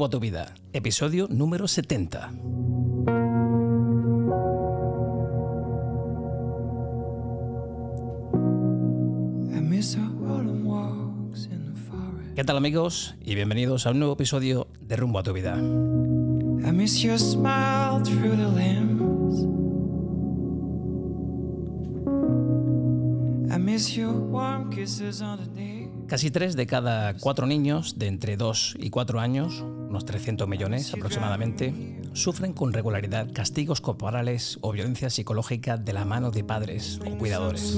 Rumbo a tu vida, episodio número 70. ¿Qué tal amigos? Y bienvenidos a un nuevo episodio de Rumbo a tu vida. Casi tres de cada cuatro niños de entre 2 y 4 años, unos 300 millones aproximadamente, sufren con regularidad castigos corporales o violencia psicológica de la mano de padres o cuidadores.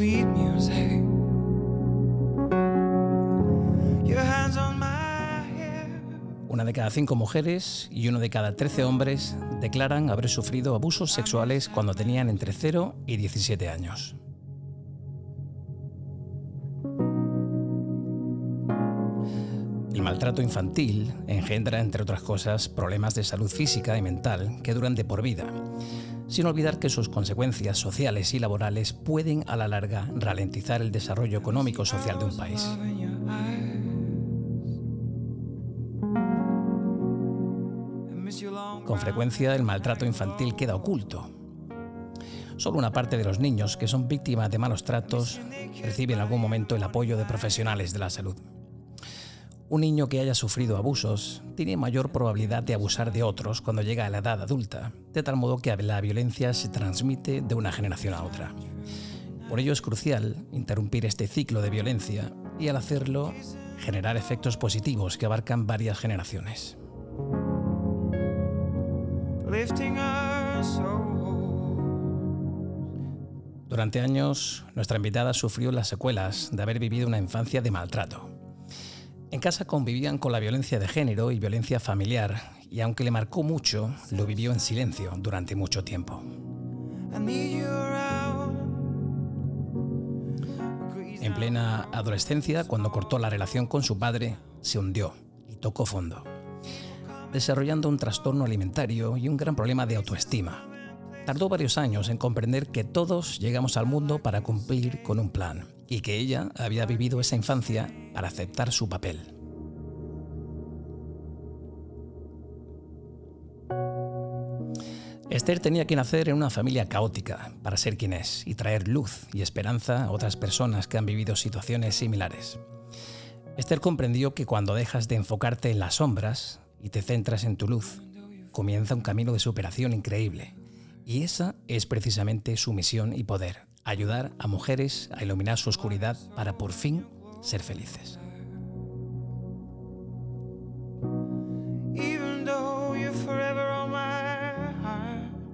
Una de cada cinco mujeres y uno de cada 13 hombres declaran haber sufrido abusos sexuales cuando tenían entre 0 y 17 años. El maltrato infantil engendra, entre otras cosas, problemas de salud física y mental que duran de por vida, sin olvidar que sus consecuencias sociales y laborales pueden a la larga ralentizar el desarrollo económico-social de un país. Con frecuencia el maltrato infantil queda oculto. Solo una parte de los niños que son víctimas de malos tratos reciben en algún momento el apoyo de profesionales de la salud. Un niño que haya sufrido abusos tiene mayor probabilidad de abusar de otros cuando llega a la edad adulta, de tal modo que la violencia se transmite de una generación a otra. Por ello es crucial interrumpir este ciclo de violencia y al hacerlo generar efectos positivos que abarcan varias generaciones. Durante años, nuestra invitada sufrió las secuelas de haber vivido una infancia de maltrato. En casa convivían con la violencia de género y violencia familiar, y aunque le marcó mucho, lo vivió en silencio durante mucho tiempo. En plena adolescencia, cuando cortó la relación con su padre, se hundió y tocó fondo, desarrollando un trastorno alimentario y un gran problema de autoestima. Tardó varios años en comprender que todos llegamos al mundo para cumplir con un plan y que ella había vivido esa infancia para aceptar su papel. Esther tenía que nacer en una familia caótica para ser quien es y traer luz y esperanza a otras personas que han vivido situaciones similares. Esther comprendió que cuando dejas de enfocarte en las sombras y te centras en tu luz, comienza un camino de superación increíble. Y esa es precisamente su misión y poder, ayudar a mujeres a iluminar su oscuridad para por fin ser felices.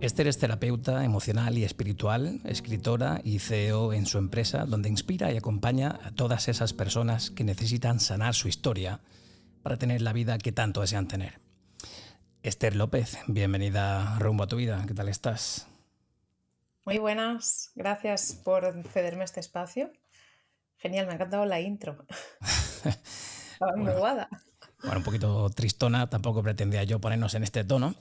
Esther es terapeuta emocional y espiritual, escritora y CEO en su empresa, donde inspira y acompaña a todas esas personas que necesitan sanar su historia para tener la vida que tanto desean tener. Esther López, bienvenida rumbo a tu vida. ¿Qué tal estás? Muy buenas, gracias por cederme este espacio. Genial, me ha encantado la intro. Estaba bueno, bueno, un poquito tristona, tampoco pretendía yo ponernos en este tono,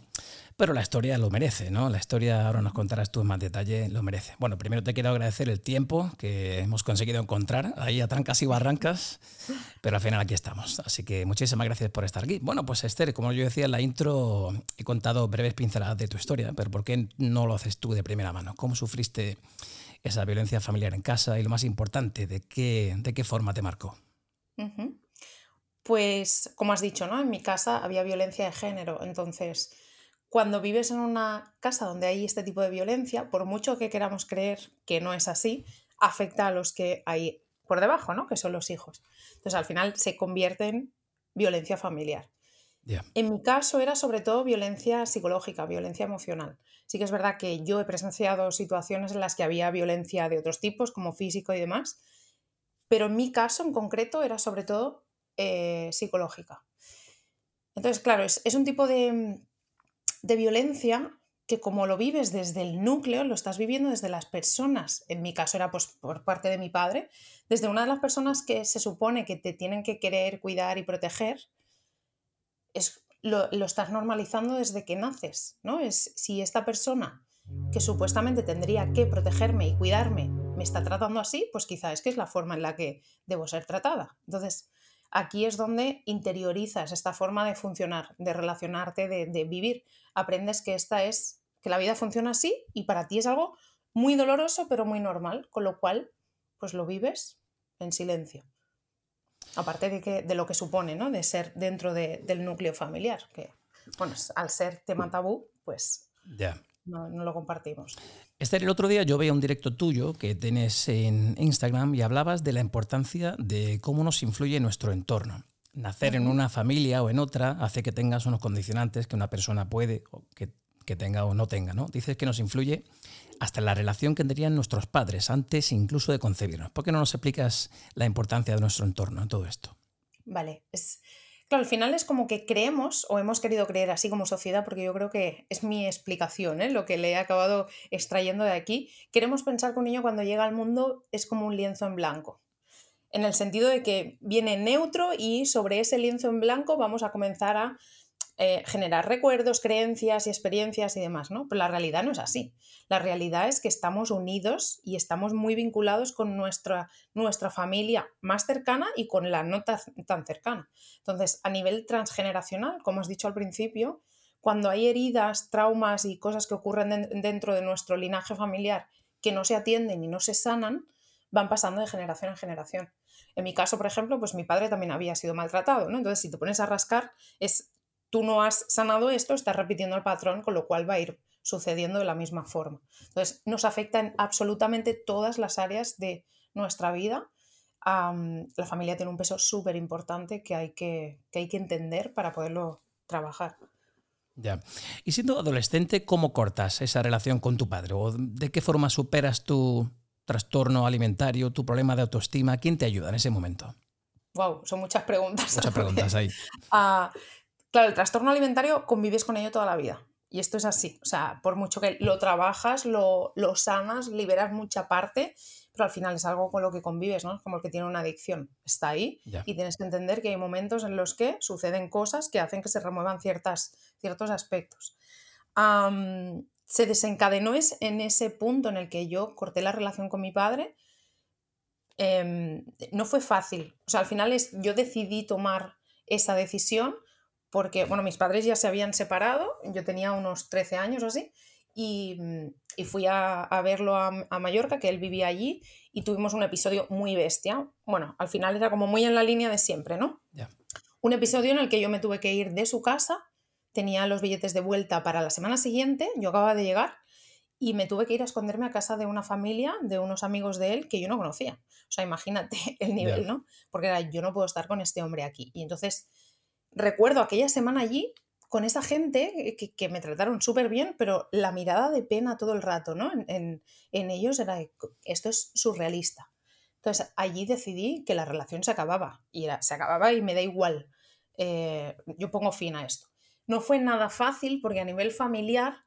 pero la historia lo merece, ¿no? La historia, ahora nos contarás tú en más detalle, lo merece. Bueno, primero te quiero agradecer el tiempo que hemos conseguido encontrar ahí a trancas y barrancas, pero al final aquí estamos. Así que muchísimas gracias por estar aquí. Bueno, pues Esther, como yo decía en la intro, he contado breves pinceladas de tu historia, pero ¿por qué no lo haces tú de primera mano? ¿Cómo sufriste esa violencia familiar en casa y lo más importante, de qué, de qué forma te marcó? Pues, como has dicho, ¿no? En mi casa había violencia de género. Entonces, cuando vives en una casa donde hay este tipo de violencia, por mucho que queramos creer que no es así, afecta a los que hay por debajo, ¿no? Que son los hijos. Entonces, al final se convierte en violencia familiar. En mi caso era sobre todo violencia psicológica, violencia emocional. Sí que es verdad que yo he presenciado situaciones en las que había violencia de otros tipos, como físico y demás, pero en mi caso en concreto era sobre todo eh, psicológica. Entonces, claro, es, un tipo de, de violencia que como lo vives desde el núcleo, lo estás viviendo desde las personas, en mi caso era pues, por parte de mi padre, desde una de las personas que se supone que te tienen que querer, cuidar y proteger, es, lo, lo, estás normalizando desde que naces, ¿no? Es si esta persona que supuestamente tendría que protegerme y cuidarme me está tratando así, pues quizá es que es la forma en la que debo ser tratada. Entonces, aquí es donde interiorizas esta forma de funcionar, de relacionarte, de, de vivir. Aprendes que esta es, que la vida funciona así y para ti es algo muy doloroso pero muy normal, con lo cual pues lo vives en silencio. Aparte de, que, de lo que supone, ¿no? De ser dentro de- del núcleo familiar, que, bueno, al ser tema tabú, pues Ya. no, no lo compartimos. Esther, el otro día yo veía un directo tuyo que tienes en Instagram y hablabas de la importancia de cómo nos influye nuestro entorno. Nacer en una familia o en otra hace que tengas unos condicionantes que una persona puede o que, que tenga o no tenga. ¿no? Dices que nos influye hasta la relación que tendrían nuestros padres antes incluso de concebirnos. ¿Por qué no nos explicas la importancia de nuestro entorno en todo esto? Vale, es, claro, al final es como que creemos o hemos querido creer así como sociedad, porque yo creo que es mi explicación, ¿eh? lo que le he acabado extrayendo de aquí. Queremos pensar que un niño cuando llega al mundo es como un lienzo en blanco, en el sentido de que viene neutro y sobre ese lienzo en blanco vamos a comenzar a eh, generar recuerdos, creencias y experiencias y demás, ¿no? Pero la realidad no es así. La realidad es que estamos unidos y estamos muy vinculados con nuestra, nuestra familia más cercana y con la no ta- tan cercana. Entonces, a nivel transgeneracional, como has dicho al principio, cuando hay heridas, traumas y cosas que ocurren den- dentro de nuestro linaje familiar que no se atienden y no se sanan, van pasando de generación en generación. En mi caso, por ejemplo, pues mi padre también había sido maltratado, ¿no? Entonces, si te pones a rascar, es tú no has sanado esto, estás repitiendo el patrón, con lo cual va a ir sucediendo de la misma forma. Entonces, nos afecta en absolutamente todas las áreas de nuestra vida. La familia tiene un peso súper importante que, hay que, que hay que entender para poderlo trabajar. Ya. Y siendo adolescente, ¿cómo cortas esa relación con tu padre? ¿O de qué forma superas tu trastorno alimentario, tu problema de autoestima? ¿Quién te ayuda en ese momento? Wow, son muchas preguntas. Muchas preguntas ahí. Ah, claro, el trastorno alimentario convives con ello toda la vida. Y esto es así. O sea, por mucho que lo trabajas, lo, lo sanas, liberas mucha parte, pero al final es algo con lo que convives, ¿no? Es como el que tiene una adicción. Está ahí y tienes que entender que hay momentos en los que suceden cosas que hacen que se remuevan ciertas, ciertos aspectos. Se desencadenó es en ese punto en el que yo corté la relación con mi padre. Em, no fue fácil. O sea, al final es, yo decidí tomar esa decisión porque, bueno, mis padres ya se habían separado, yo tenía unos 13 años o así, y, y fui a, a verlo a, a Mallorca, que él vivía allí, y tuvimos un episodio muy bestia. Bueno, al final era como muy en la línea de siempre, ¿no? Un episodio en el que yo me tuve que ir de su casa, tenía los billetes de vuelta para la semana siguiente, yo acababa de llegar, y me tuve que ir a esconderme a casa de una familia, de unos amigos de él que yo no conocía. O sea, imagínate el nivel. ¿no? Porque era, yo no puedo estar con este hombre aquí. Y entonces recuerdo aquella semana allí con esa gente que, me trataron súper bien, pero la mirada de pena todo el rato, ¿no? En, ellos era, esto es surrealista. Entonces allí decidí que la relación se acababa y era, se acababa y me da igual. eh, yo pongo fin a esto. No fue nada fácil porque a nivel familiar,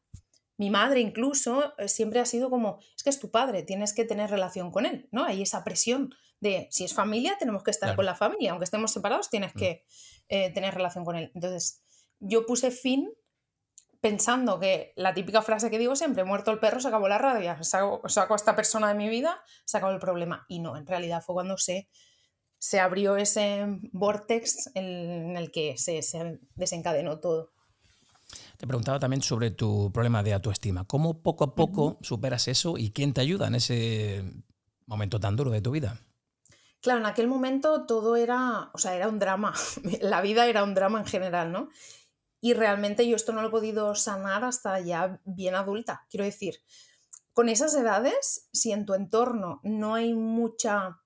mi madre incluso eh, siempre ha sido como, es que es tu padre, tienes que tener relación con él, ¿no? Hay esa presión de, si es familia, tenemos que estar Claro. con la familia, aunque estemos separados, tienes Mm. que eh, tener relación con él. Entonces, yo puse fin pensando que la típica frase que digo siempre, muerto el perro, se acabó la rabia, saco, saco a esta persona de mi vida, se acabó el problema. Y no, en realidad fue cuando se, se abrió ese vortex en, en el que se, se desencadenó todo. Te preguntaba también sobre tu problema de autoestima. ¿Cómo poco a poco superas eso y quién te ayuda en ese momento tan duro de tu vida? Claro, en aquel momento todo era, o sea, era un drama. La vida era un drama en general, ¿no? Y realmente yo esto no lo he podido sanar hasta ya bien adulta. Quiero decir, con esas edades, si en tu entorno no hay mucha...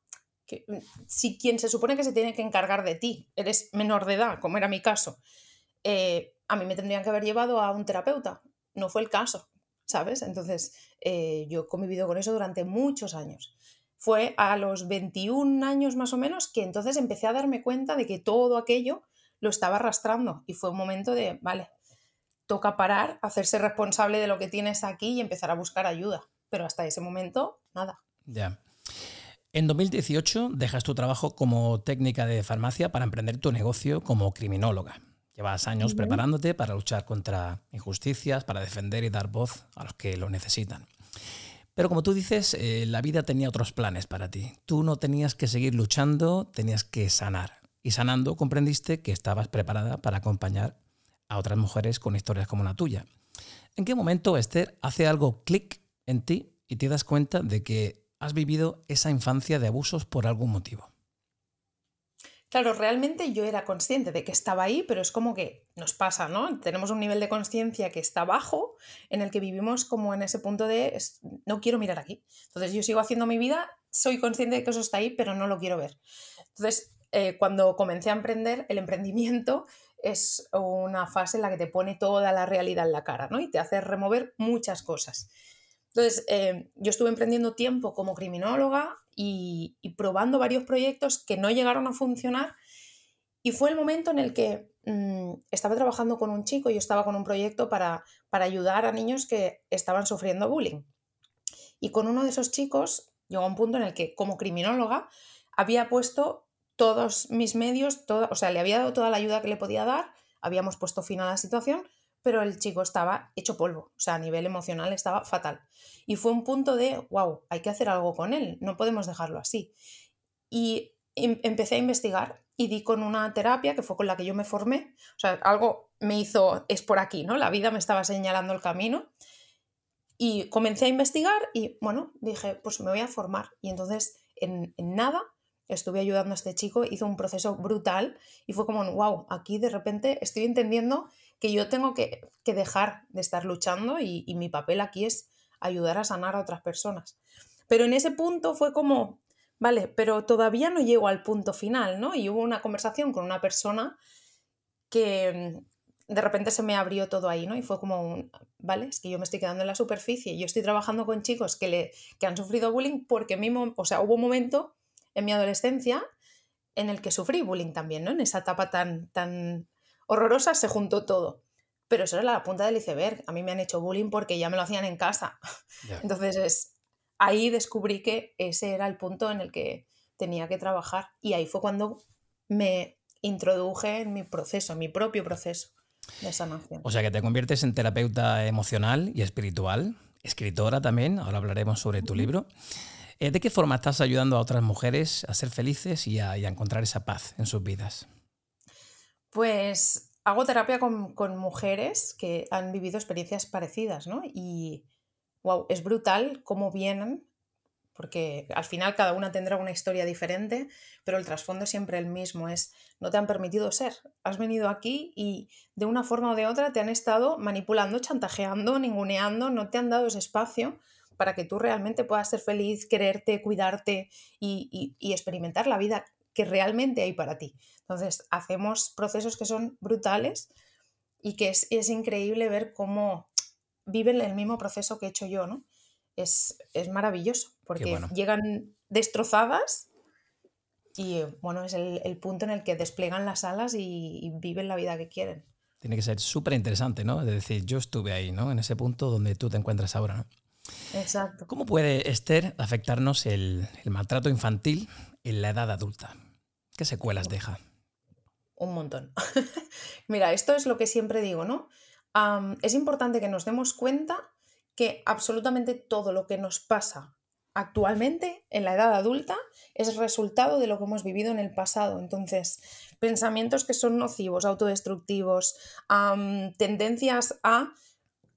que- si quien se supone que se tiene que encargar de ti, eres menor de edad, como era mi caso, eh, a mí me tendrían que haber llevado a un terapeuta. No fue el caso, ¿sabes? Entonces, eh, yo he convivido con eso durante muchos años fue a los 21 años más o menos que entonces empecé a darme cuenta de que todo aquello lo estaba arrastrando y fue un momento de, vale, toca parar, hacerse responsable de lo que tienes aquí y empezar a buscar ayuda. Pero hasta ese momento, nada. Ya. En 2018 dejas tu trabajo como técnica de farmacia para emprender tu negocio como criminóloga. Llevas años preparándote para luchar contra injusticias, para defender y dar voz a los que lo necesitan. Pero como tú dices, eh, la vida tenía otros planes para ti. Tú no tenías que seguir luchando, tenías que sanar. y sanando comprendiste que estabas preparada para acompañar a otras mujeres con historias como la tuya. ¿En qué momento, Esther, hace algo clic en ti y te das cuenta de que has vivido esa infancia de abusos por algún motivo? Claro, realmente yo era consciente de que estaba ahí, pero es como que nos pasa, ¿no? Tenemos un nivel de conciencia que está bajo, en el que vivimos como en ese punto de no quiero mirar aquí. Entonces yo sigo haciendo mi vida, soy consciente de que eso está ahí, pero no lo quiero ver. Entonces, eh, cuando comencé a emprender, el emprendimiento es una fase en la que te pone toda la realidad en la cara, ¿no? Y te hace remover muchas cosas. Entonces, eh, yo estuve emprendiendo tiempo como criminóloga y, probando varios proyectos que no llegaron a funcionar. Y fue el momento en el que mm, estaba trabajando con un chico y estaba con un proyecto para, para ayudar a niños que estaban sufriendo bullying. Y con uno de esos chicos llegó un punto en el que, como criminóloga, había puesto todos mis medios, o sea, le había dado toda la ayuda que le podía dar, habíamos puesto fin a la situación, pero el chico estaba hecho polvo, o sea, a nivel emocional estaba fatal. Y fue un punto de, wow, hay que hacer algo con él, no podemos dejarlo así. Y em, empecé a investigar y di con una terapia que fue con la que yo me formé, o sea, algo me hizo, es por aquí, ¿no? La vida me estaba señalando el camino. Y comencé a investigar y, bueno, dije, pues me voy a formar. Y entonces, en, en nada, estuve ayudando a este chico, hizo un proceso brutal y fue como, wow, aquí de repente estoy entendiendo que yo tengo que, dejar de estar luchando y, mi papel aquí es ayudar a sanar a otras personas. Pero en ese punto fue como, vale, pero todavía no llego al punto final, ¿no? Y hubo una conversación con una persona que mm, de repente se me abrió todo ahí, ¿no? Y fue como un, vale, es que yo me estoy quedando en la superficie, yo estoy trabajando con chicos que, le, que han sufrido bullying porque mismo, o sea, hubo un momento en mi adolescencia en el que sufrí bullying también, ¿no? En esa etapa tan, tan horrorosa se juntó todo. Pero eso era la punta del iceberg. A mí me han hecho bullying porque ya me lo hacían en casa. Entonces es, ahí descubrí que ese era el punto en el que tenía que trabajar. Y ahí fue cuando me introduje en mi proceso, mi propio proceso de sanación. O sea que te conviertes en terapeuta emocional y espiritual, escritora también, ahora hablaremos sobre tu libro. Eh, ¿De qué forma estás ayudando a otras mujeres a ser felices y a encontrar esa paz en sus vidas? Pues hago terapia con, mujeres que han vivido experiencias parecidas, ¿no? Y, wow, es brutal cómo vienen, porque al final cada una tendrá una historia diferente, pero el trasfondo es siempre el mismo, es no te han permitido ser. Has venido aquí y de una forma o de otra te han estado manipulando, chantajeando, ninguneando, no te han dado ese espacio para que tú realmente puedas ser feliz, quererte, cuidarte y experimentar la vida que realmente hay para ti. Entonces, hacemos procesos que son brutales y que es, increíble ver cómo viven el mismo proceso que he hecho yo, ¿no? Es, maravilloso, porque llegan destrozadas y, bueno, es el, punto en el que despliegan las alas y, viven la vida que quieren. Tiene que ser súper interesante, ¿no? Es decir, yo estuve ahí, ¿no? En ese punto donde tú te encuentras ahora, ¿no? Exacto. ¿Cómo puede, Esther, afectarnos el, el maltrato infantil en la edad adulta? ¿Qué secuelas deja? Un montón. Mira, esto es lo que siempre digo, ¿no? es importante que nos demos cuenta que absolutamente todo lo que nos pasa actualmente en la edad adulta es resultado de lo que hemos vivido en el pasado. Entonces, pensamientos que son nocivos, autodestructivos, tendencias a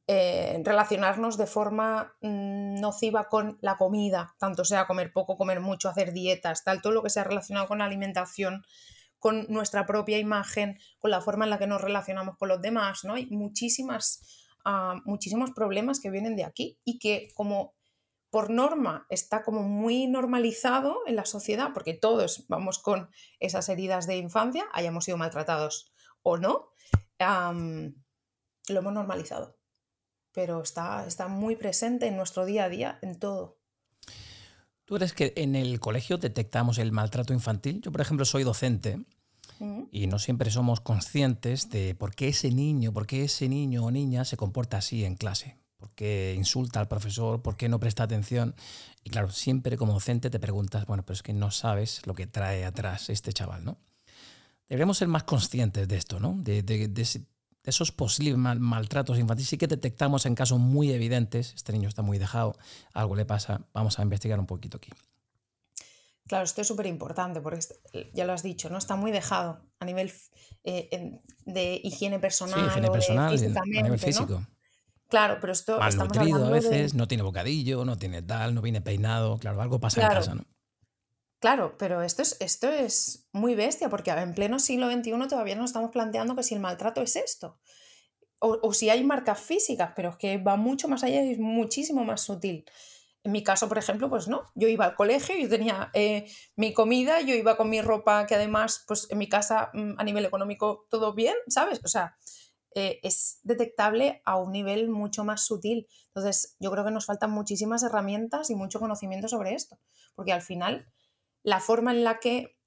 eh, relacionarnos de forma mm, nociva con la comida, tanto sea comer poco, comer mucho, hacer dietas, tal, todo lo que sea relacionado con la alimentación, con nuestra propia imagen, con la forma en la que nos relacionamos con los demás, ¿no? Hay muchísimas, ah, muchísimos problemas que vienen de aquí y que como por norma está como muy normalizado en la sociedad, porque todos vamos con esas heridas de infancia, hayamos sido maltratados o no, lo hemos normalizado. Pero está, está muy presente en nuestro día a día, en todo. ¿Tú eres que en el colegio detectamos el maltrato infantil? Yo, por ejemplo, soy docente y no siempre somos conscientes de por qué ese niño, por qué ese niño o niña se comporta así en clase. ¿Por qué insulta al profesor? ¿Por qué no presta atención? Y claro, siempre como docente te preguntas, bueno, pero es que no sabes lo que trae atrás este chaval, ¿no? Deberíamos ser más conscientes de esto, ¿no? De, de, de, esos posibles maltratos infantiles sí que detectamos en casos muy evidentes, este niño está muy dejado, algo le pasa, vamos a investigar un poquito aquí. Claro, esto es súper importante porque ya lo has dicho, ¿no? Está muy dejado a nivel eh, de higiene personal. Sí, higiene personal, a nivel físico. Claro, pero esto. Mal nutrido a veces, no tiene bocadillo, no tiene tal, no viene peinado. Claro, algo pasa en casa, ¿no? Claro, pero esto es, esto es muy bestia, porque en pleno siglo XXI todavía nos estamos planteando que si el maltrato es esto. O, o si hay marcas físicas, pero es que va mucho más allá y es muchísimo más sutil. En mi caso, por ejemplo, pues no. Yo iba al colegio, yo tenía eh, mi comida, yo iba con mi ropa, que además, pues en mi casa, mm, a nivel económico, todo bien, ¿sabes? O sea, eh, es detectable a un nivel mucho más sutil. Entonces, yo creo que nos faltan muchísimas herramientas y mucho conocimiento sobre esto, porque al final la forma en la que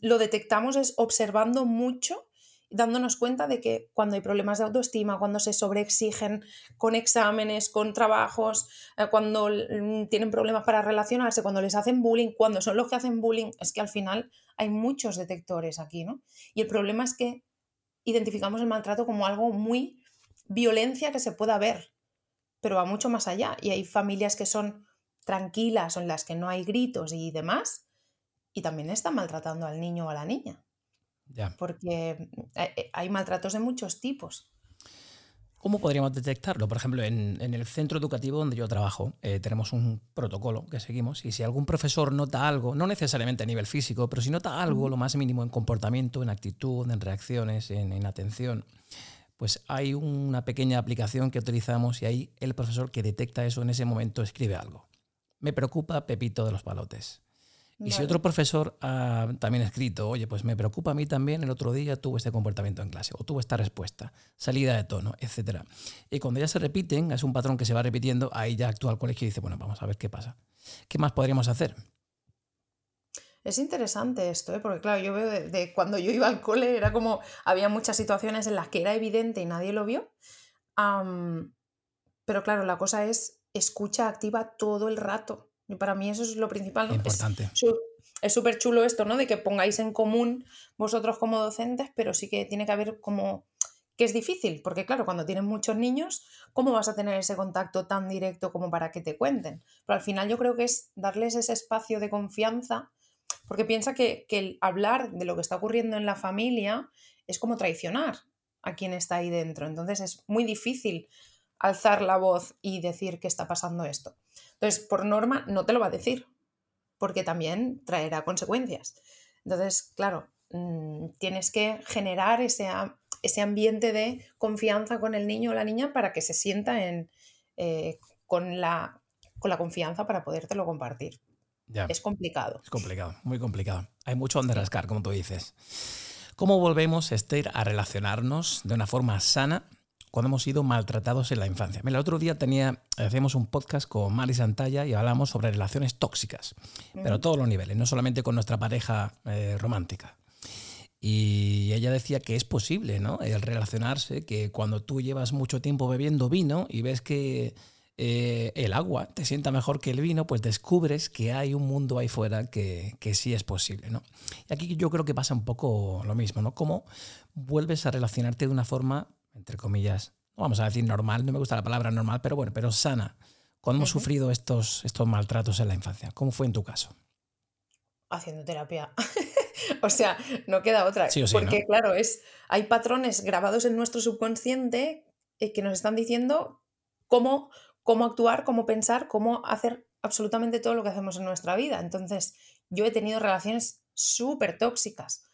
lo detectamos es observando mucho dándonos cuenta de que cuando hay problemas de autoestima, cuando se sobreexigen con exámenes, con trabajos, eh, cuando mm, tienen problemas para relacionarse, cuando les hacen bullying, cuando son los que hacen bullying, es que al final hay muchos detectores aquí, ¿no? Y el problema es que identificamos el maltrato como algo muy violencia que se pueda ver, pero va mucho más allá. Y hay familias que son tranquilas, en las que no hay gritos y demás, y también están maltratando al niño o a la niña. Porque mm, eh, hay maltratos de muchos tipos. ¿Cómo podríamos detectarlo? Por ejemplo, en, el centro educativo donde yo trabajo eh, tenemos un protocolo que seguimos y si algún profesor nota algo, no necesariamente a nivel físico, pero si nota algo, lo más mínimo en comportamiento, en actitud, en reacciones, en, en atención, pues hay una pequeña aplicación que utilizamos y ahí el profesor que detecta eso en ese momento escribe algo. Me preocupa Pepito de los palotes. Y si otro profesor ha también escrito, oye, pues me preocupa a mí también, el otro día tuvo este comportamiento en clase, o tuvo esta respuesta, salida de tono, etc. Y cuando ya se repiten, es un patrón que se va repitiendo, ahí ya actúa el colegio y dice, bueno, vamos a ver qué pasa. ¿Qué más podríamos hacer? Es interesante esto, ¿eh? porque claro, yo veo de, cuando yo iba al cole, era como, había muchas situaciones en las que era evidente y nadie lo vio. pero claro, la cosa es escucha activa todo el rato. Y para mí eso es lo principal. Importante. Es súper chulo esto, ¿no? De que pongáis en común vosotros como docentes, pero sí que tiene que haber como que es difícil, porque claro, cuando tienes muchos niños, ¿cómo vas a tener ese contacto tan directo como para que te cuenten? Pero al final yo creo que es darles ese espacio de confianza, porque piensa que, que el hablar de lo que está ocurriendo en la familia es como traicionar a quien está ahí dentro. Entonces es muy difícil alzar la voz y decir que está pasando esto. Entonces, por norma, no te lo va a decir, porque también traerá consecuencias. Entonces, claro, mm, tienes que generar ese, ese, ambiente de confianza con el niño o la niña para que se sienta en, eh, con, la, con la confianza para podértelo compartir. Es complicado. Es complicado, muy complicado. Hay mucho donde rascar, como tú dices. ¿Cómo volvemos, Esther, a relacionarnos de una forma sana cuando hemos sido maltratados en la infancia. el otro día tenía, hacíamos un podcast con Mari Santalla y hablamos sobre relaciones tóxicas, pero a todos los niveles, no solamente con nuestra pareja eh, romántica. Y ella decía que es posible, ¿no? El relacionarse, que cuando tú llevas mucho tiempo bebiendo vino y ves que eh, el agua te sienta mejor que el vino, pues descubres que hay un mundo ahí fuera que, que, sí es posible, ¿no? Y aquí yo creo que pasa un poco lo mismo, ¿no? Cómo vuelves a relacionarte de una forma entre comillas, no vamos a decir normal, no me gusta la palabra normal, pero bueno, pero sana, cuando hemos sufrido estos, estos maltratos en la infancia. ¿Cómo fue en tu caso? Haciendo terapia. o sea, no queda otra. porque, claro, es, hay patrones grabados en nuestro subconsciente eh, que nos están diciendo cómo, cómo actuar, cómo pensar, cómo hacer absolutamente todo lo que hacemos en nuestra vida. Entonces, yo he tenido relaciones súper tóxicas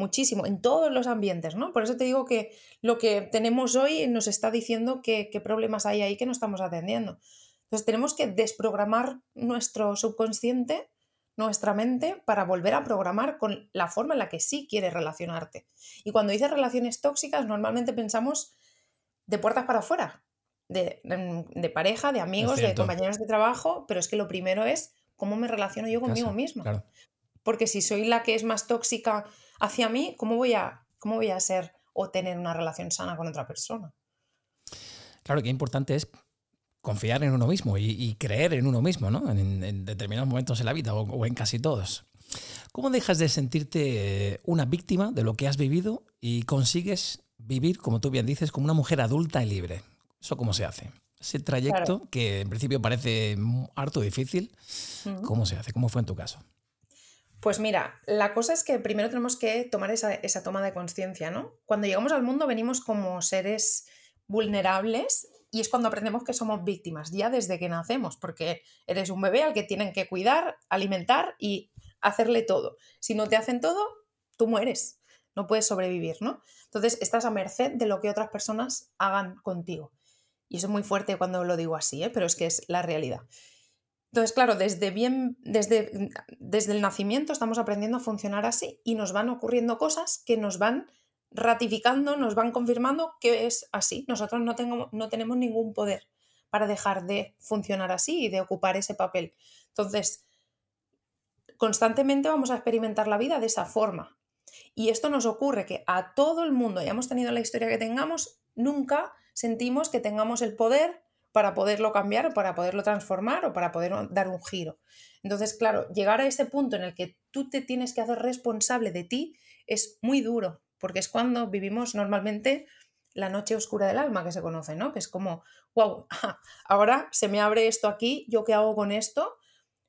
muchísimo, en todos los ambientes, ¿no? Por eso te digo que lo que tenemos hoy nos está diciendo qué problemas hay ahí que no estamos atendiendo. Entonces tenemos que desprogramar nuestro subconsciente, nuestra mente, para volver a programar con la forma en la que sí quieres relacionarte. Y cuando dices relaciones tóxicas, normalmente pensamos de puertas para afuera, de, pareja, de amigos, de compañeros de trabajo, pero es que lo primero es cómo me relaciono yo conmigo mismo. Porque si soy la que es más tóxica hacia mí, ¿cómo voy a, cómo voy a ser o tener una relación sana con otra persona? Claro, que importante es confiar en uno mismo y, creer en uno mismo, ¿no? En, determinados momentos en la vida o, en casi todos. ¿Cómo dejas de sentirte una víctima de lo que has vivido y consigues vivir, como tú bien dices, como una mujer adulta y libre? ¿Eso cómo se hace? Ese trayecto que en principio parece harto difícil, ¿cómo se hace? ¿Cómo fue en tu caso? Pues mira, la cosa es que primero tenemos que tomar esa, esa toma de conciencia, ¿no? Cuando llegamos al mundo venimos como seres vulnerables y es cuando aprendemos que somos víctimas, ya desde que nacemos, porque eres un bebé al que tienen que cuidar, alimentar y hacerle todo. Si no te hacen todo, tú mueres, no puedes sobrevivir, ¿no? Entonces estás a merced de lo que otras personas hagan contigo. Y eso es muy fuerte cuando lo digo así, ¿eh? pero es que es la realidad. Entonces, claro, desde, bien, desde, desde el nacimiento estamos aprendiendo a funcionar así y nos van ocurriendo cosas que nos van ratificando, nos van confirmando que es así. Nosotros no, tengo, no tenemos ningún poder para dejar de funcionar así y de ocupar ese papel. Entonces, constantemente vamos a experimentar la vida de esa forma. Y esto nos ocurre que a todo el mundo, hayamos tenido la historia que tengamos, nunca sentimos que tengamos el poder para poderlo cambiar o para poderlo transformar o para poder dar un giro. Entonces, claro, llegar a ese punto en el que tú te tienes que hacer responsable de ti es muy duro, porque es cuando vivimos normalmente la noche oscura del alma que se conoce, ¿no? Que es como, wow, ahora se me abre esto aquí, ¿yo qué hago con esto?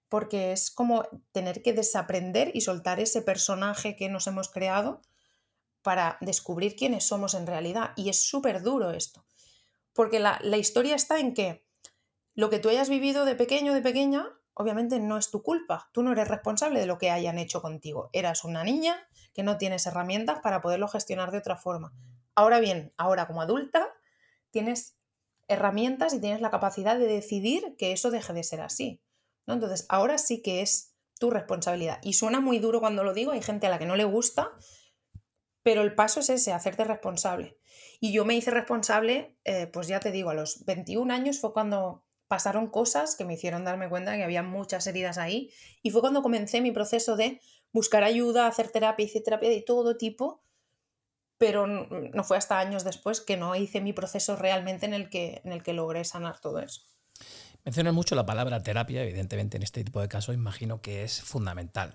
Porque es como tener que desaprender y soltar ese personaje que nos hemos creado para descubrir quiénes somos en realidad. Y es súper duro esto. Porque la, la historia está en que lo que tú hayas vivido de pequeño, de pequeña, obviamente no es tu culpa. Tú no eres responsable de lo que hayan hecho contigo. Eras una niña que no tienes herramientas para poderlo gestionar de otra forma. Ahora bien, ahora como adulta, tienes herramientas y tienes la capacidad de decidir que eso deje de ser así. ¿no? Entonces, ahora sí que es tu responsabilidad. Y suena muy duro cuando lo digo, hay gente a la que no le gusta, pero el paso es ese, hacerte responsable. Y yo me hice responsable, eh, pues ya te digo, a los 21 años fue cuando pasaron cosas que me hicieron darme cuenta que había muchas heridas ahí. Y fue cuando comencé mi proceso de buscar ayuda, hacer terapia, hice terapia de todo tipo, pero no fue hasta años después que no hice mi proceso realmente en el que, en el que logré sanar todo eso. Mencionas mucho la palabra terapia, evidentemente en este tipo de casos imagino que es fundamental.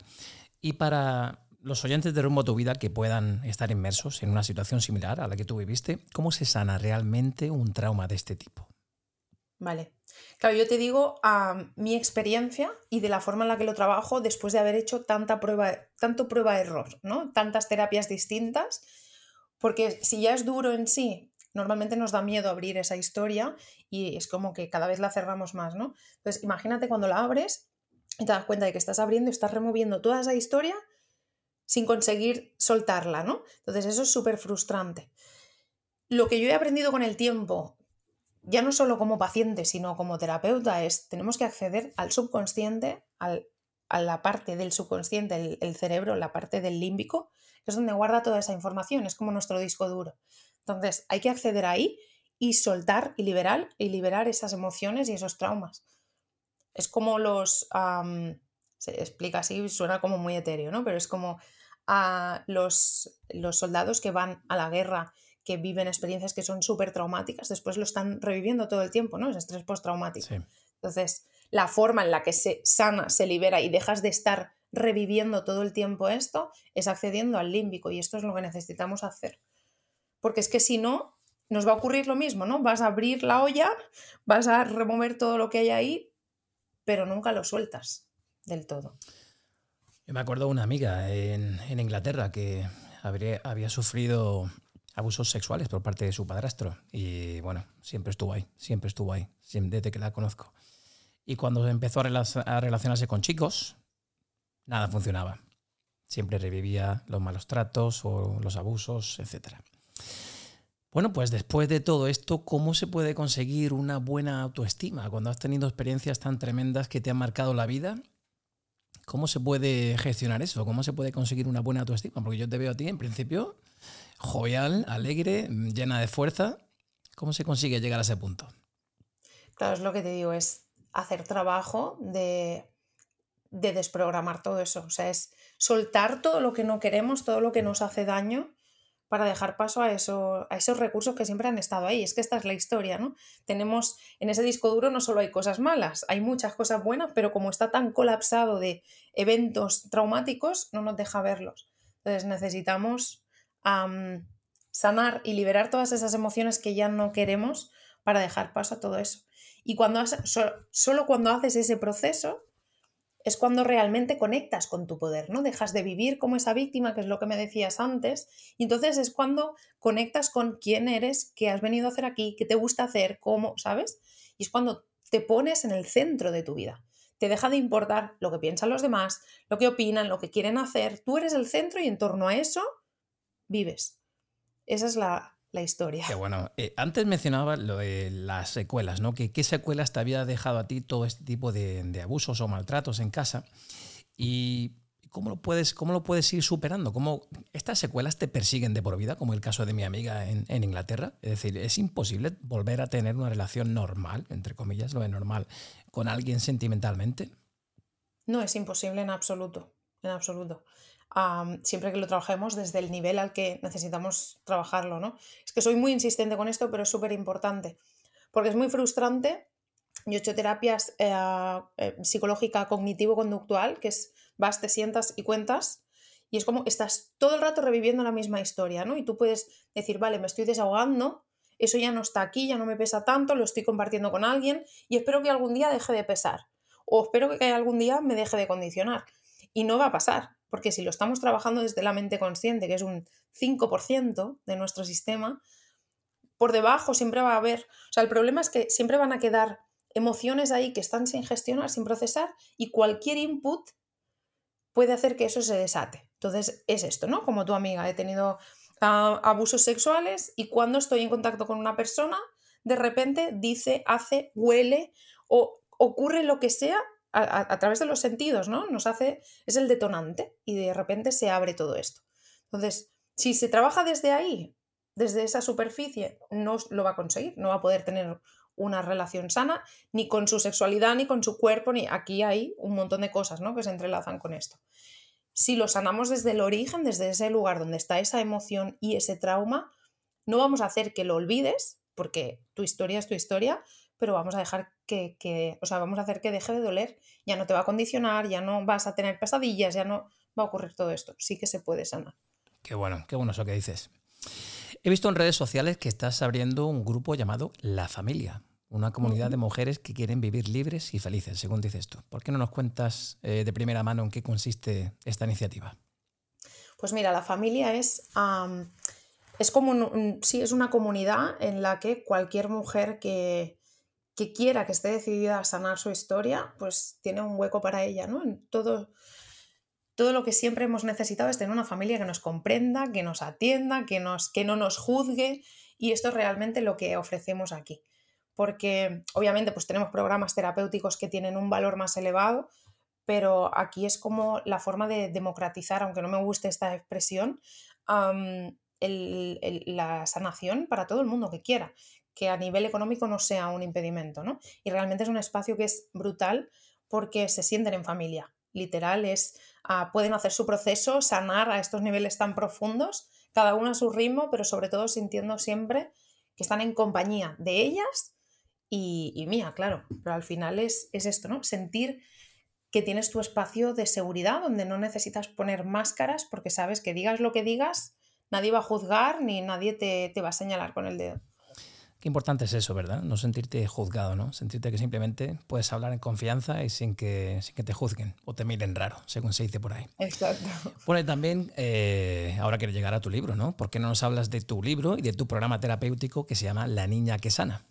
Y para los oyentes de Rumbo a tu Vida que puedan estar inmersos en una situación similar a la que tú viviste, ¿cómo se sana realmente un trauma de este tipo? Vale. Claro, yo te digo a mi experiencia y de la forma en la que lo trabajo después de haber hecho tanta prueba, tanto prueba-error, ¿no? Tantas terapias distintas, porque si ya es duro en sí, normalmente nos da miedo abrir esa historia y es como que cada vez la cerramos más, ¿no? Entonces, imagínate cuando la abres y te das cuenta de que estás abriendo estás removiendo toda esa historia sin conseguir soltarla, ¿no? Entonces, eso es súper frustrante. Lo que yo he aprendido con el tiempo ya no solo como paciente, sino como terapeuta, es tenemos que acceder al subconsciente, a la parte del subconsciente, el, cerebro, la parte del límbico, que es donde guarda toda esa información, es como nuestro disco duro. Entonces, hay que acceder ahí y soltar y liberar, y liberar esas emociones y esos traumas. Es como los... se explica así, suena como muy etéreo, ¿no? Pero es como a los, los soldados que van a la guerra que viven experiencias que son súper traumáticas, después lo están reviviendo todo el tiempo, ¿no? Es estrés postraumático. Entonces, la forma en la que se sana, se libera y dejas de estar reviviendo todo el tiempo esto es accediendo al límbico y esto es lo que necesitamos hacer. Porque es que si no, nos va a ocurrir lo mismo, ¿no? Vas a abrir la olla, vas a remover todo lo que hay ahí, pero nunca lo sueltas del todo. Yo me acuerdo de una amiga en, Inglaterra que habría, había sufrido abusos sexuales por parte de su padrastro. Y bueno, siempre estuvo ahí, siempre estuvo ahí, desde que la conozco. Y cuando empezó a, relacionarse con chicos, nada funcionaba. Siempre revivía los malos tratos o los abusos, etc. Bueno, pues después de todo esto, ¿cómo se puede conseguir una buena autoestima cuando has tenido experiencias tan tremendas que te han marcado la vida? ¿Cómo se puede gestionar eso? ¿Cómo se puede conseguir una buena autoestima? Porque yo te veo a ti, en principio, jovial, alegre, llena de fuerza. ¿Cómo se consigue llegar a ese punto? Claro, es lo que te digo, es hacer trabajo de, de desprogramar todo eso. O sea, es soltar todo lo que no queremos, todo lo que nos hace daño para dejar paso a, eso, a esos recursos que siempre han estado ahí. Es que esta es la historia, ¿no? Tenemos en ese disco duro no solo hay cosas malas, hay muchas cosas buenas, pero como está tan colapsado de eventos traumáticos, no nos deja verlos. Entonces necesitamos sanar y liberar todas esas emociones que ya no queremos para dejar paso a todo eso. Y cuando solo cuando haces ese proceso es cuando realmente conectas con tu poder, ¿no? Dejas de vivir como esa víctima, que es lo que me decías antes, y entonces es cuando conectas con quién eres, qué has venido a hacer aquí, qué te gusta hacer, cómo, ¿sabes? Y es cuando te pones en el centro de tu vida. Te deja de importar lo que piensan los demás, lo que opinan, lo que quieren hacer. Tú eres el centro y en torno a eso vives. Esa es la, la historia. Qué bueno. Eh, antes mencionaba lo de las secuelas, ¿no? ¿Qué, secuelas te había dejado a ti todo este tipo de, abusos o maltratos en casa? Y cómo lo puedes, cómo lo puedes ir superando. ¿Cómo estas secuelas te persiguen de por vida, como el caso de mi amiga en, en Inglaterra? Es decir, es imposible volver a tener una relación normal, entre comillas, lo de normal, con alguien sentimentalmente. No es imposible en absoluto, en absoluto siempre que lo trabajemos desde el nivel al que necesitamos trabajarlo, ¿no? Es que soy muy insistente con esto, pero es súper importante, porque es muy frustrante. Yo he hecho terapias eh, eh, psicológica cognitivo-conductual, que es vas, te sientas y cuentas, y es como estás todo el rato reviviendo la misma historia, ¿no? Y tú puedes decir, vale, me estoy desahogando, eso ya no está aquí, ya no me pesa tanto, lo estoy compartiendo con alguien y espero que algún día deje de pesar o espero que algún día me deje de condicionar. Y no va a pasar, porque si lo estamos trabajando desde la mente consciente, que es un 5% de nuestro sistema, por debajo siempre va a haber, o sea, el problema es que siempre van a quedar emociones ahí que están sin gestionar, sin procesar, y cualquier input puede hacer que eso se desate. Entonces, es esto, ¿no? Como tu amiga, he tenido ah, abusos sexuales y cuando estoy en contacto con una persona, de repente dice, hace, huele o ocurre lo que sea a, través de los sentidos, ¿no? Nos hace, es el detonante y de repente se abre todo esto. Entonces, si se trabaja desde ahí, desde esa superficie, no lo va a conseguir, no va a poder tener una relación sana ni con su sexualidad, ni con su cuerpo, ni aquí hay un montón de cosas ¿no? que se entrelazan con esto. Si lo sanamos desde el origen, desde ese lugar donde está esa emoción y ese trauma, no vamos a hacer que lo olvides, porque tu historia es tu historia, pero vamos a dejar que, o sea, vamos a hacer que deje de doler, ya no te va a condicionar, ya no vas a tener pesadillas, ya no va a ocurrir todo esto. Sí que se puede sanar. Qué bueno, qué bueno eso que dices. He visto en redes sociales que estás abriendo un grupo llamado La Familia, una comunidad de mujeres que quieren vivir libres y felices, según dices tú. ¿Por qué no nos cuentas eh, de primera mano en qué consiste esta iniciativa? Pues mira, La Familia es... es como sí, es una comunidad en la que cualquier mujer que, que quiera que esté decidida a sanar su historia, pues tiene un hueco para ella, ¿no? En todo, todo lo que siempre hemos necesitado es tener una familia que nos comprenda, que nos atienda, que, nos, que no nos juzgue y esto es realmente lo que ofrecemos aquí. Porque obviamente pues tenemos programas terapéuticos que tienen un valor más elevado, pero aquí es como la forma de democratizar, aunque no me guste esta expresión, la sanación para todo el mundo que quiera que a nivel económico no sea un impedimento, ¿no? Y realmente es un espacio que es brutal porque se sienten en familia. Literal, es, ah, pueden hacer su proceso, sanar a estos niveles tan profundos, cada uno a su ritmo, pero sobre todo sintiendo siempre que están en compañía de ellas y, mía, claro. Pero al final es, es esto, ¿no? Sentir que tienes tu espacio de seguridad donde no necesitas poner máscaras porque sabes que digas lo que digas, nadie va a juzgar ni nadie te va a señalar con el dedo. Qué importante es eso, ¿verdad? No sentirte juzgado, ¿no? Sentirte que simplemente puedes hablar en confianza y sin que, sin que te juzguen o te miren raro, según se dice por ahí. Exacto. Bueno, y también eh, ahora quiero llegar a tu libro, ¿no? ¿Por qué no nos hablas de tu libro y de tu programa terapéutico que se llama La Niña que Sana?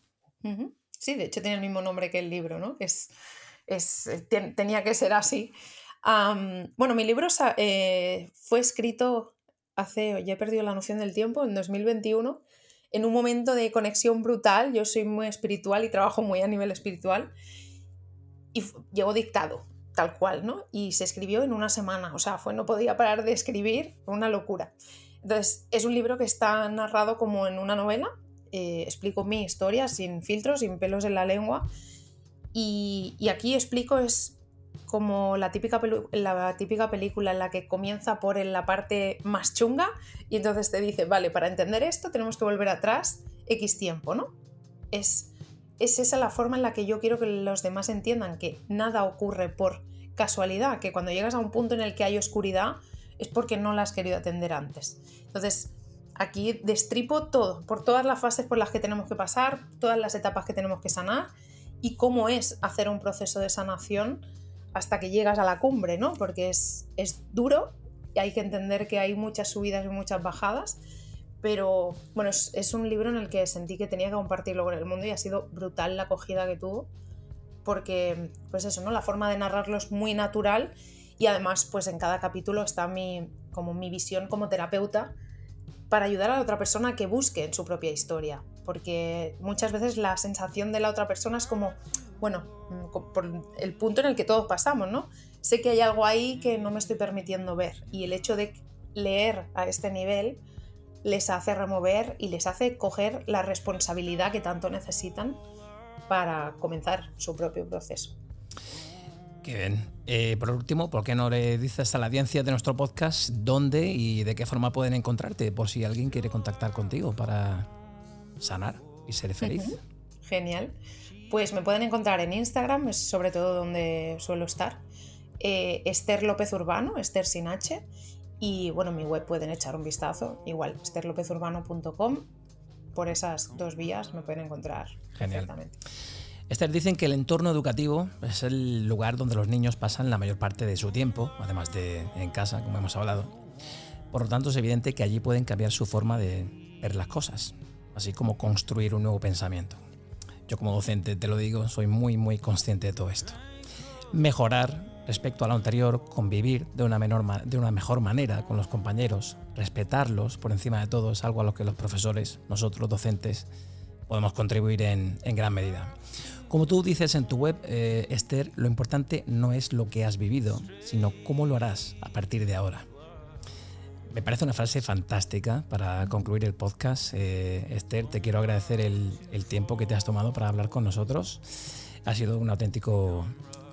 Sí, de hecho tiene el mismo nombre que el libro, ¿no? Es, es, tenía que ser así. bueno, mi libro eh, fue escrito hace, ya he perdido la noción del tiempo, en 2021 en un momento de conexión brutal, yo soy muy espiritual y trabajo muy a nivel espiritual, y llegó dictado, tal cual, ¿no? Y se escribió en una semana, o sea, no podía parar de escribir, una locura. Entonces, es un libro que está narrado como en una novela, eh, explico mi historia sin filtros, sin pelos en la lengua, y, y aquí explico es como la típica, la típica película en la que comienza por la parte más chunga y entonces te dice, vale, para entender esto tenemos que volver atrás X tiempo, ¿no? Es, es esa la forma en la que yo quiero que los demás entiendan que nada ocurre por casualidad, que cuando llegas a un punto en el que hay oscuridad es porque no la has querido atender antes. Entonces, aquí destripo todo, por todas las fases por las que tenemos que pasar, todas las etapas que tenemos que sanar y cómo es hacer un proceso de sanación hasta que llegas a la cumbre, ¿no? Porque es, es duro y hay que entender que hay muchas subidas y muchas bajadas, pero bueno, es, un libro en el que sentí que tenía que compartirlo con el mundo y ha sido brutal la acogida que tuvo, porque pues eso, ¿no? La forma de narrarlo es muy natural y además pues en cada capítulo está mi, como mi visión como terapeuta para ayudar a la otra persona que busque en su propia historia, porque muchas veces la sensación de la otra persona es como, bueno, mm, por el punto en el que todos pasamos, ¿no? Sé que hay algo ahí que no me estoy permitiendo ver y el hecho de leer a este nivel les hace remover y les hace coger la responsabilidad que tanto necesitan para comenzar su propio proceso. Qué bien. Eh, por último, ¿por qué no le dices a la audiencia de nuestro podcast dónde y de qué forma pueden encontrarte por si alguien quiere contactar contigo para sanar y ser feliz? Genial. Pues me pueden encontrar en Instagram, es sobre todo donde suelo estar. Eh, Esther López Urbano, Esther sin H. Y bueno, mi web pueden echar un vistazo, igual, esterlopez.urbano.com. Por esas dos vías me pueden encontrar Genial. perfectamente. Esther, dicen que el entorno educativo es el lugar donde los niños pasan la mayor parte de su tiempo, además de en casa, como hemos hablado. Por lo tanto, es evidente que allí pueden cambiar su forma de ver las cosas, así como construir un nuevo pensamiento. Yo como docente, te lo digo, soy muy, muy consciente de todo esto. Mejorar respecto a lo anterior, convivir de una, menor, de una mejor manera con los compañeros, respetarlos por encima de todo, es algo a lo que los profesores, nosotros docentes, podemos contribuir en, en gran medida. Como tú dices en tu web, eh, Esther, lo importante no es lo que has vivido, sino cómo lo harás a partir de ahora. Me parece una frase fantástica para concluir el podcast. Eh, Esther, te quiero agradecer el, el, tiempo que te has tomado para hablar con nosotros. Ha sido un auténtico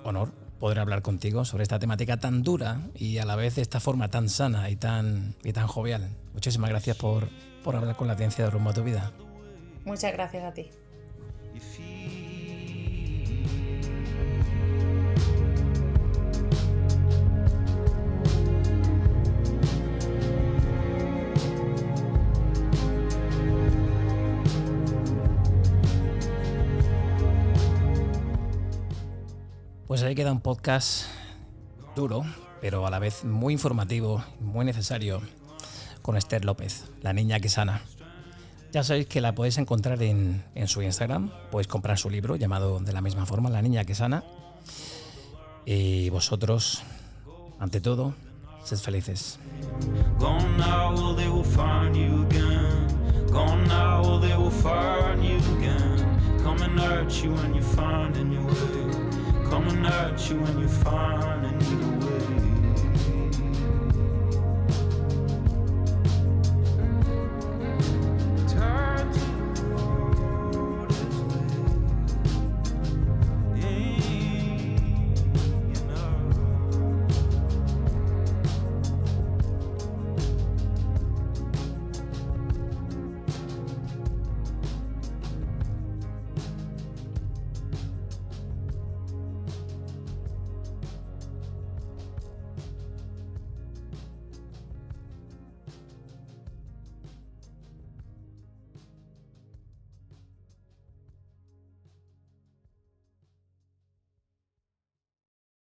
honor poder hablar contigo sobre esta temática tan dura y a la vez de esta forma tan sana y tan, y tan jovial. Muchísimas gracias por, por hablar con la audiencia de Rumbo a tu Vida. Muchas gracias a ti. Pues ahí queda un podcast duro, pero a la vez muy informativo, muy necesario, con Esther López, la niña que sana. Ya sabéis que la podéis encontrar en, su Instagram, podéis comprar su libro llamado de la misma forma, La niña que sana. Y vosotros, ante todo, sed felices. You find a need